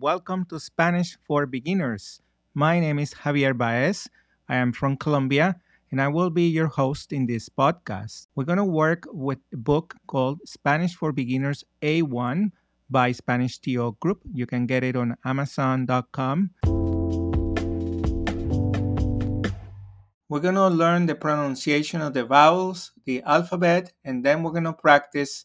Welcome to Spanish for Beginners. My name is Javier Baez. I am from Colombia and I will be your host in this podcast. We're going to work with a book called Spanish for Beginners A1 by Spanish TO Group. You can get it on amazon.com. We're going to learn the pronunciation of the vowels, the alphabet, and then we're going to practice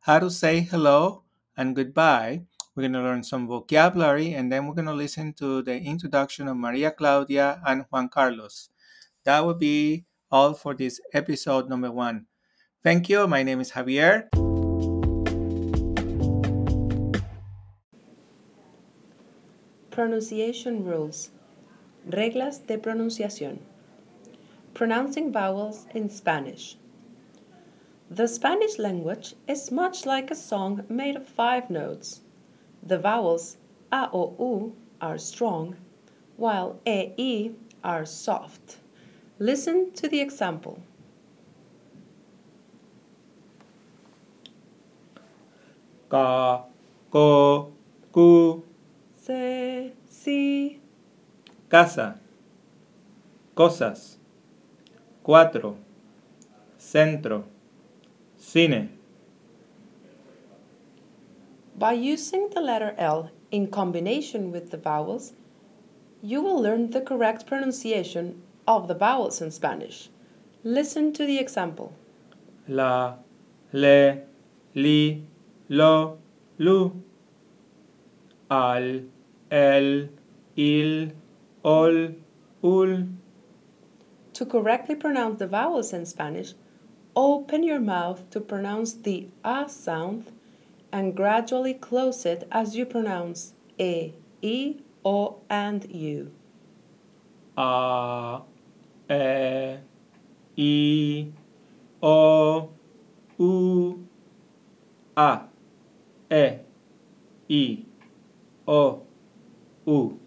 how to say hello and goodbye. We're going to learn some vocabulary and then we're going to listen to the introduction of Maria Claudia and Juan Carlos. That would be all for this episode number one. Thank you. My name is Javier. Pronunciation rules. Reglas de pronunciación. Pronouncing vowels in Spanish. The Spanish language is much like a song made of five notes. The vowels a o u are strong, while e i are soft. Listen to the example. Ka, ko, ku, Se, si, casa, cosas, cuatro, centro, cine. By using the letter L in combination with the vowels, you will learn the correct pronunciation of the vowels in Spanish. Listen to the example. La, le, li, lo, lu. Al, el, il, ol, ul. To correctly pronounce the vowels in Spanish, open your mouth to pronounce the A sound and gradually close it as you pronounce E, I, O, and U. A, E, I, O, U, A, E, I, O, U.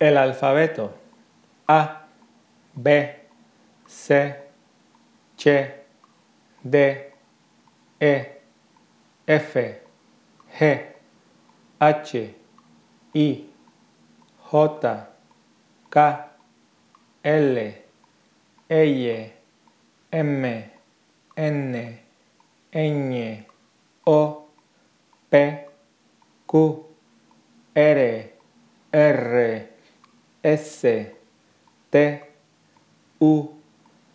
El alfabeto A, B, C, Ch, D, E, F, G, H, I, J, K, L, L, M, N, Ñ, O, P, Q, R, R, S, T, U,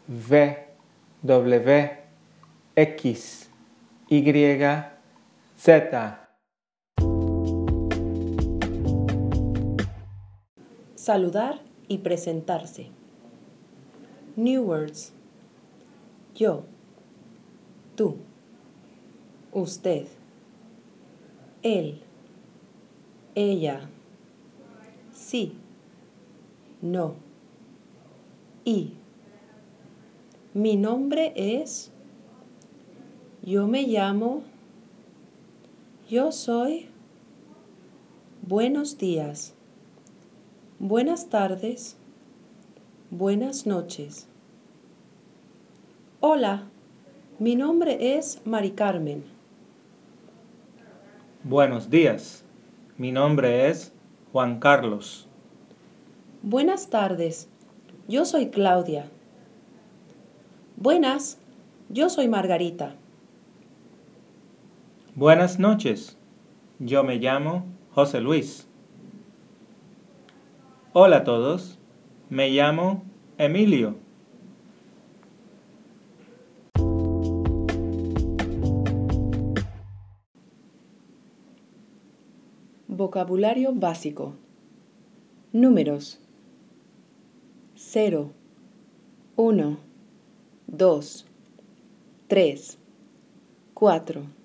V, W, X, Y, Z. Saludar y presentarse. New words. Yo. Tú. Usted. Él. Ella. Sí. No. Y. Mi nombre es. Yo me llamo. Yo soy. Buenos días. Buenas tardes. Buenas noches. Hola, mi nombre es Mari Carmen. Buenos días. Mi nombre es Juan Carlos. Buenas tardes, yo soy Claudia. Buenas, yo soy Margarita. Buenas noches. Yo me llamo José Luis. Hola a todos. Me llamo Emilio. Vocabulario básico. Números. 0, 1, 2, 3, 4,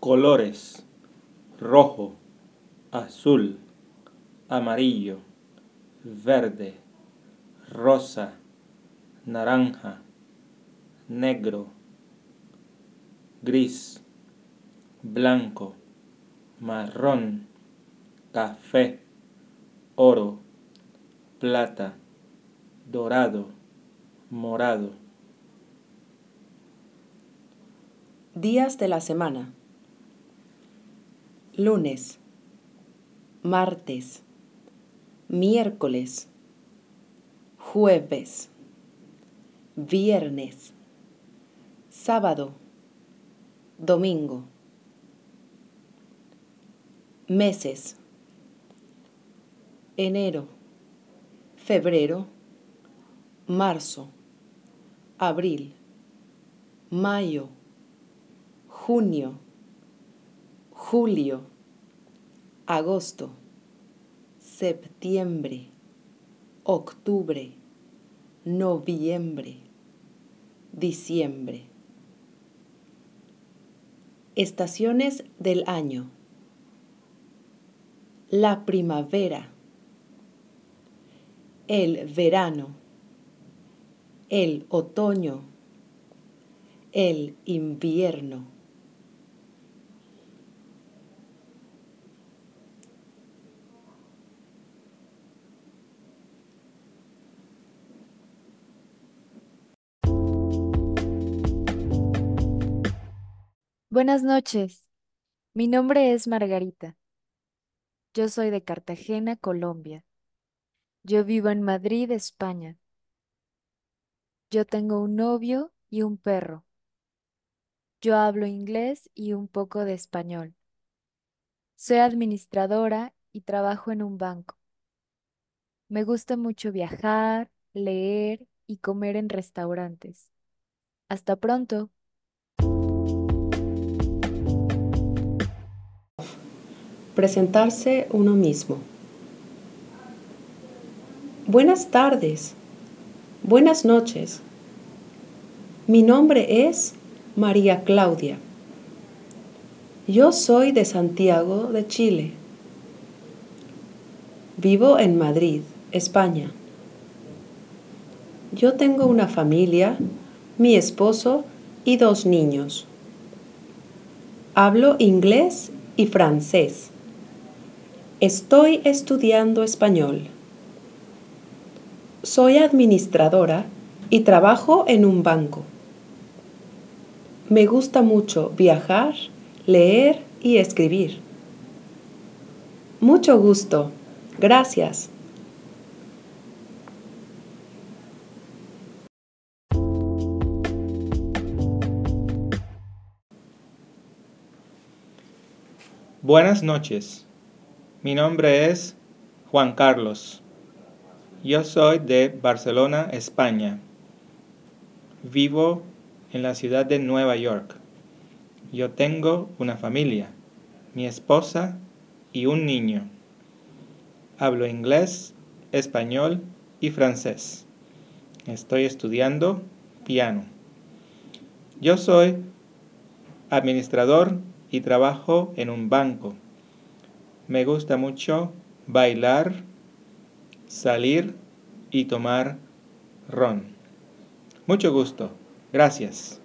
Colores, rojo, azul, amarillo, verde, rosa, naranja, negro, gris, blanco, marrón, café, oro, plata, dorado, morado. Días de la semana. Lunes, martes, miércoles, jueves, viernes, sábado, domingo. Meses. Enero, febrero, marzo, abril, mayo, junio, julio, agosto, septiembre, octubre, noviembre, diciembre. Estaciones del año. La primavera, el verano, el otoño, el invierno. Buenas noches. Mi nombre es Margarita. Yo soy de Cartagena, Colombia. Yo vivo en Madrid, España. Yo tengo un novio y un perro. Yo hablo inglés y un poco de español. Soy administradora y trabajo en un banco. Me gusta mucho viajar, leer y comer en restaurantes. Hasta pronto. Presentarse uno mismo. Buenas tardes. Buenas noches. Mi nombre es María Claudia. Yo soy de Santiago de Chile. Vivo en Madrid, España. Yo tengo una familia, mi esposo y dos niños. Hablo inglés y francés. Estoy estudiando español. Soy administradora y trabajo en un banco. Me gusta mucho viajar, leer y escribir. Mucho gusto. Gracias. Buenas noches. Mi nombre es Juan Carlos. Yo soy de Barcelona, España. Vivo en la ciudad de Nueva York. Yo tengo una familia, mi esposa y un niño. Hablo inglés, español y francés. Estoy estudiando piano. Yo soy administrador y trabajo en un banco. Me gusta mucho bailar, salir y tomar ron. Mucho gusto. Gracias.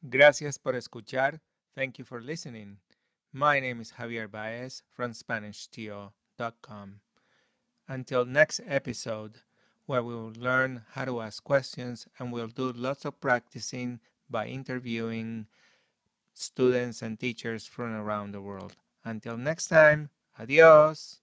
Gracias por escuchar. Thank you for listening. My name is Javier Baez from SpanishTO.com. Until next episode, where we will learn how to ask questions and we'll do lots of practicing by interviewing students and teachers from around the world. Until next time, adios.